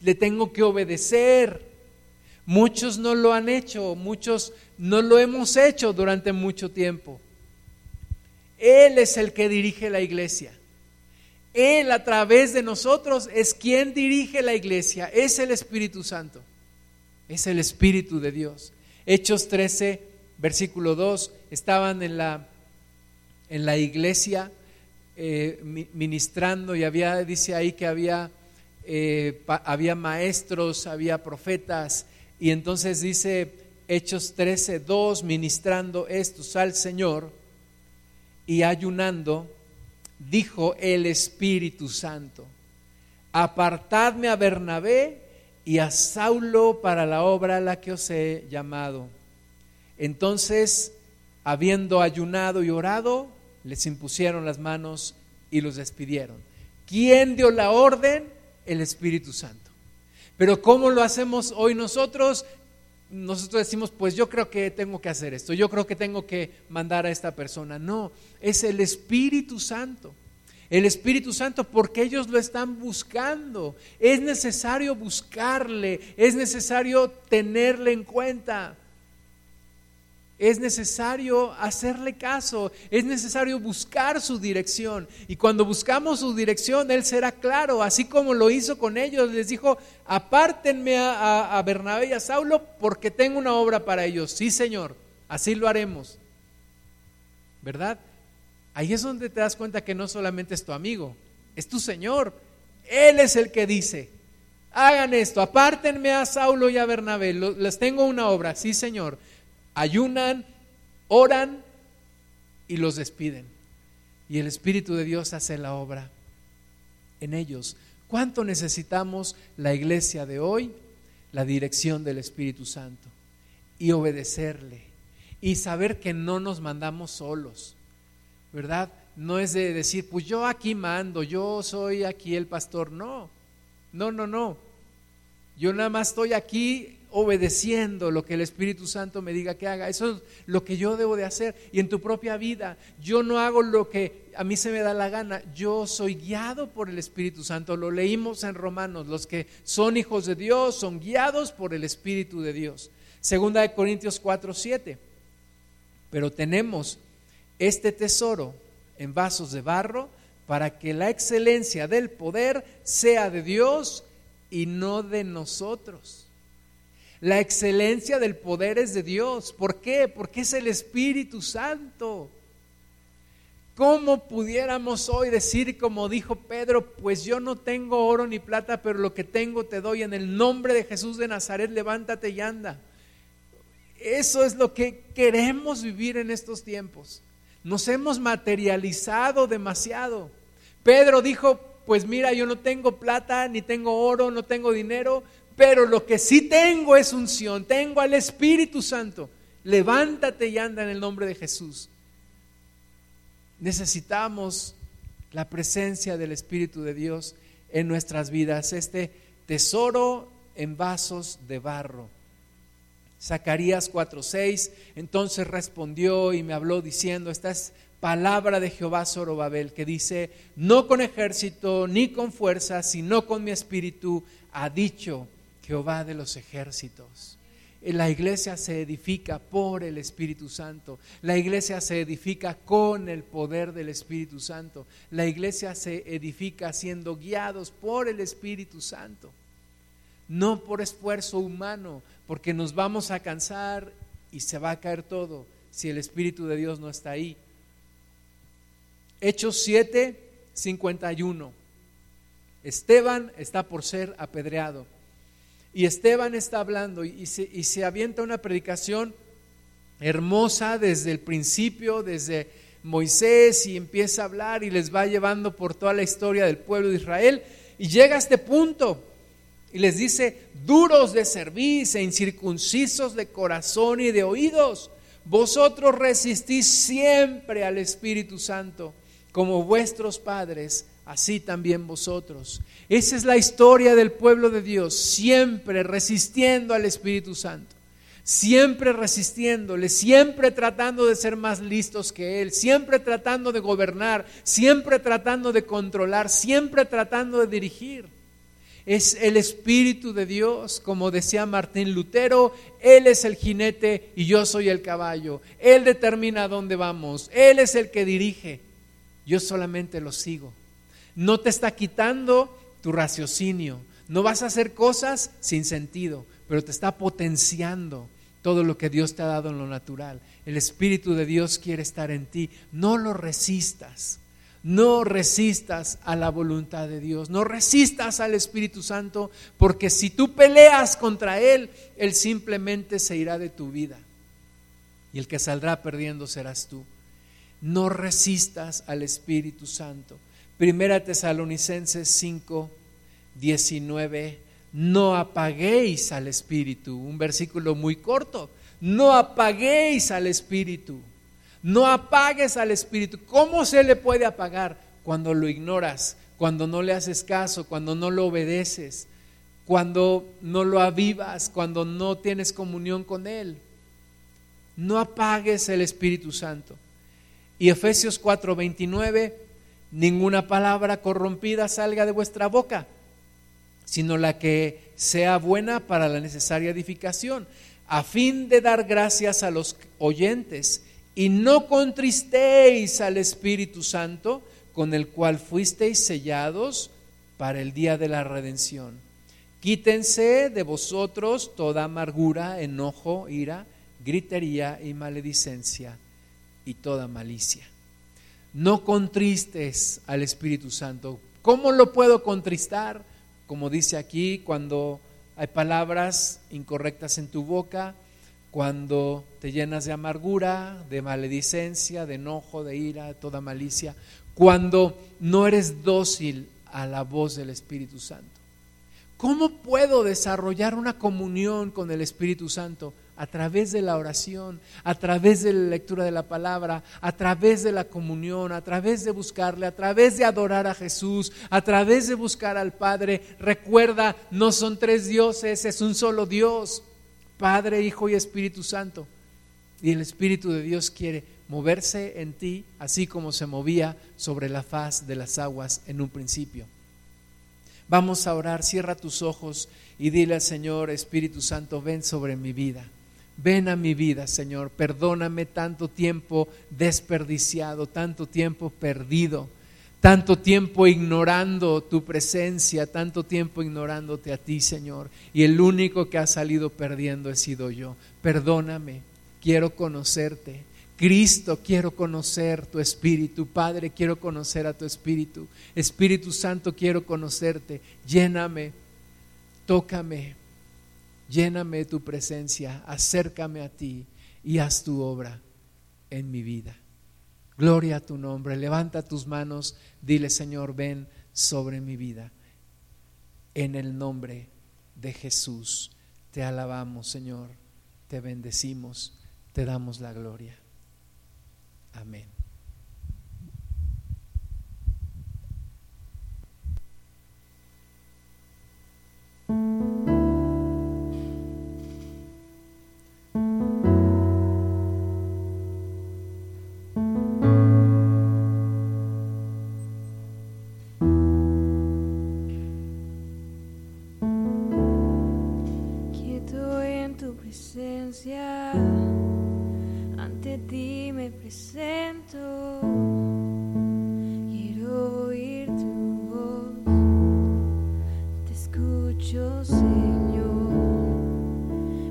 le tengo que obedecer. Muchos no lo han hecho, muchos no lo hemos hecho durante mucho tiempo. Él es el que dirige la iglesia. Él a través de nosotros es quien dirige la iglesia, es el Espíritu Santo es el Espíritu de Dios. Hechos 13, versículo 2, estaban en la, en la iglesia eh, ministrando y había, dice ahí que había, eh, había maestros, había profetas, y entonces dice Hechos 13, 2, ministrando estos al Señor y ayunando, dijo el Espíritu Santo, apartadme a Bernabé y a Saulo para la obra a la que os he llamado. Entonces, habiendo ayunado y orado, les impusieron las manos y los despidieron. ¿Quién dio la orden? El Espíritu Santo. Pero ¿cómo lo hacemos hoy nosotros? Nosotros decimos, pues yo creo que tengo que hacer esto, yo creo que tengo que mandar a esta persona. No, es el Espíritu Santo el Espíritu Santo porque ellos lo están buscando. Es necesario buscarle, es necesario tenerle en cuenta. Es necesario hacerle caso, es necesario buscar su dirección. Y cuando buscamos su dirección, Él será claro, así como lo hizo con ellos. Les dijo, apártenme a, a, Bernabé y a Saulo porque tengo una obra para ellos. Sí, Señor, así lo haremos. ¿Verdad? Ahí es donde te das cuenta que no solamente es tu amigo, es tu Señor. Él es el que dice, hagan esto, apártenme a Saulo y a Bernabé, les tengo una obra, sí Señor. Ayunan, oran y los despiden. Y el Espíritu de Dios hace la obra en ellos. ¿Cuánto necesitamos la iglesia de hoy? La dirección del Espíritu Santo y obedecerle y saber que no nos mandamos solos ¿verdad? No es de decir, pues yo aquí mando, yo soy aquí el pastor. No, no, no, no. Yo nada más estoy aquí obedeciendo lo que el Espíritu Santo me diga que haga. Eso es lo que yo debo de hacer. Y en tu propia vida, yo no hago lo que a mí se me da la gana. Yo soy guiado por el Espíritu Santo. Lo leímos en Romanos. Los que son hijos de Dios son guiados por el Espíritu de Dios. Segunda de Corintios 4, 7. Pero tenemos este tesoro en vasos de barro para que la excelencia del poder sea de Dios y no de nosotros. La excelencia del poder es de Dios. ¿Por qué? Porque es el Espíritu Santo. ¿Cómo pudiéramos hoy decir, como dijo Pedro, pues yo no tengo oro ni plata, pero lo que tengo te doy en el nombre de Jesús de Nazaret, levántate y anda? Eso es lo que queremos vivir en estos tiempos. Nos hemos materializado demasiado. Pedro dijo, pues mira, yo no tengo plata, ni tengo oro, no tengo dinero, pero lo que sí tengo es unción, tengo al Espíritu Santo. Levántate y anda en el nombre de Jesús. Necesitamos la presencia del Espíritu de Dios en nuestras vidas, este tesoro en vasos de barro. Zacarías 4:6, entonces respondió y me habló diciendo, esta es palabra de Jehová Zorobabel, que dice, no con ejército ni con fuerza, sino con mi espíritu, ha dicho Jehová de los ejércitos. La iglesia se edifica por el Espíritu Santo. La iglesia se edifica con el poder del Espíritu Santo. La iglesia se edifica siendo guiados por el Espíritu Santo. No por esfuerzo humano, porque nos vamos a cansar y se va a caer todo si el Espíritu de Dios no está ahí. Hechos 7, 51. Esteban está por ser apedreado. Y Esteban está hablando y se, y se avienta una predicación hermosa desde el principio, desde Moisés, y empieza a hablar y les va llevando por toda la historia del pueblo de Israel. Y llega a este punto y les dice, duros de cerviz e incircuncisos de corazón y de oídos, vosotros resistís siempre al Espíritu Santo, como vuestros padres, así también vosotros. Esa es la historia del pueblo de Dios, siempre resistiendo al Espíritu Santo, siempre resistiéndole, siempre tratando de ser más listos que Él, siempre tratando de gobernar, siempre tratando de controlar, siempre tratando de dirigir es el Espíritu de Dios, como decía Martín Lutero, Él es el jinete y yo soy el caballo, Él determina dónde vamos, Él es el que dirige, yo solamente lo sigo. No te está quitando tu raciocinio, no vas a hacer cosas sin sentido, pero te está potenciando todo lo que Dios te ha dado en lo natural. El Espíritu de Dios quiere estar en ti, no lo resistas. No resistas a la voluntad de Dios, no resistas al Espíritu Santo, porque si tú peleas contra Él, Él simplemente se irá de tu vida. Y el que saldrá perdiendo serás tú. No resistas al Espíritu Santo. Primera Tesalonicenses 5, 19. No apaguéis al Espíritu. Un versículo muy corto. No apaguéis al Espíritu. No apagues al Espíritu. ¿Cómo se le puede apagar? Cuando lo ignoras, cuando no le haces caso, cuando no lo obedeces, cuando no lo avivas, cuando no tienes comunión con Él. No apagues el Espíritu Santo. Y Efesios 4:29, ninguna palabra corrompida salga de vuestra boca, sino la que sea buena para la necesaria edificación a fin de dar gracias a los oyentes, y no contristéis al Espíritu Santo, con el cual fuisteis sellados para el día de la redención. Quítense de vosotros toda amargura, enojo, ira, gritería y maledicencia y toda malicia. No contristes al Espíritu Santo. ¿Cómo lo puedo contristar? Como dice aquí, cuando hay palabras incorrectas en tu boca, cuando te llenas de amargura, de maledicencia, de enojo, de ira, de toda malicia, cuando no eres dócil a la voz del Espíritu Santo. ¿Cómo puedo desarrollar una comunión con el Espíritu Santo? A través de la oración, a través de la lectura de la palabra, a través de la comunión, a través de buscarle, a través de adorar a Jesús, a través de buscar al Padre. Recuerda, no son tres dioses, es un solo Dios, Padre, Hijo y Espíritu Santo. Y el Espíritu de Dios quiere moverse en ti, así como se movía sobre la faz de las aguas en un principio. Vamos a orar, cierra tus ojos y dile al Señor, Espíritu Santo, ven sobre mi vida. Ven a mi vida, Señor. Perdóname tanto tiempo desperdiciado, tanto tiempo perdido, tanto tiempo ignorando tu presencia, tanto tiempo ignorándote a ti, Señor. Y el único que ha salido perdiendo he sido yo. Perdóname, quiero conocerte. Cristo, quiero conocer tu espíritu. Padre, quiero conocer a tu espíritu. Espíritu Santo, quiero conocerte. Lléname, tócame, lléname tu presencia, acércame a ti y haz tu obra en mi vida. Gloria a tu nombre. Levanta tus manos, dile Señor, ven sobre mi vida. En el nombre de Jesús te alabamos, Señor, te bendecimos, te damos la gloria. Amén. Me presento. Quiero oír tu voz, te escucho, Señor.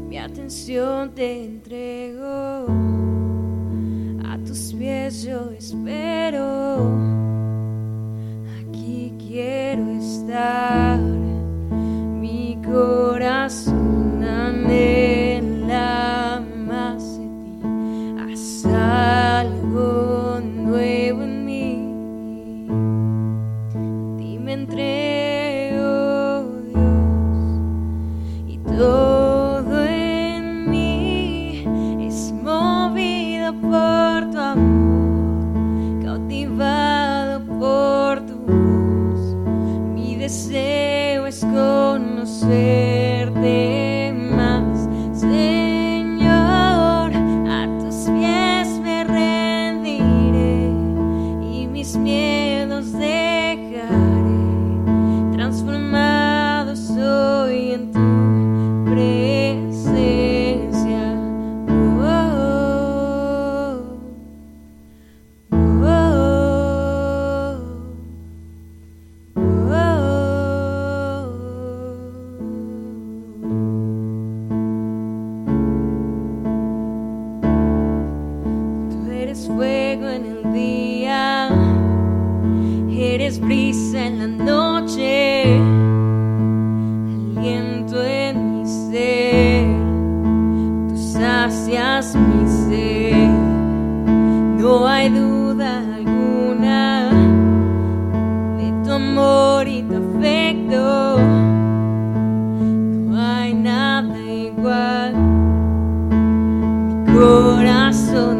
Mi atención te entrego, a tus pies yo espero. Corazón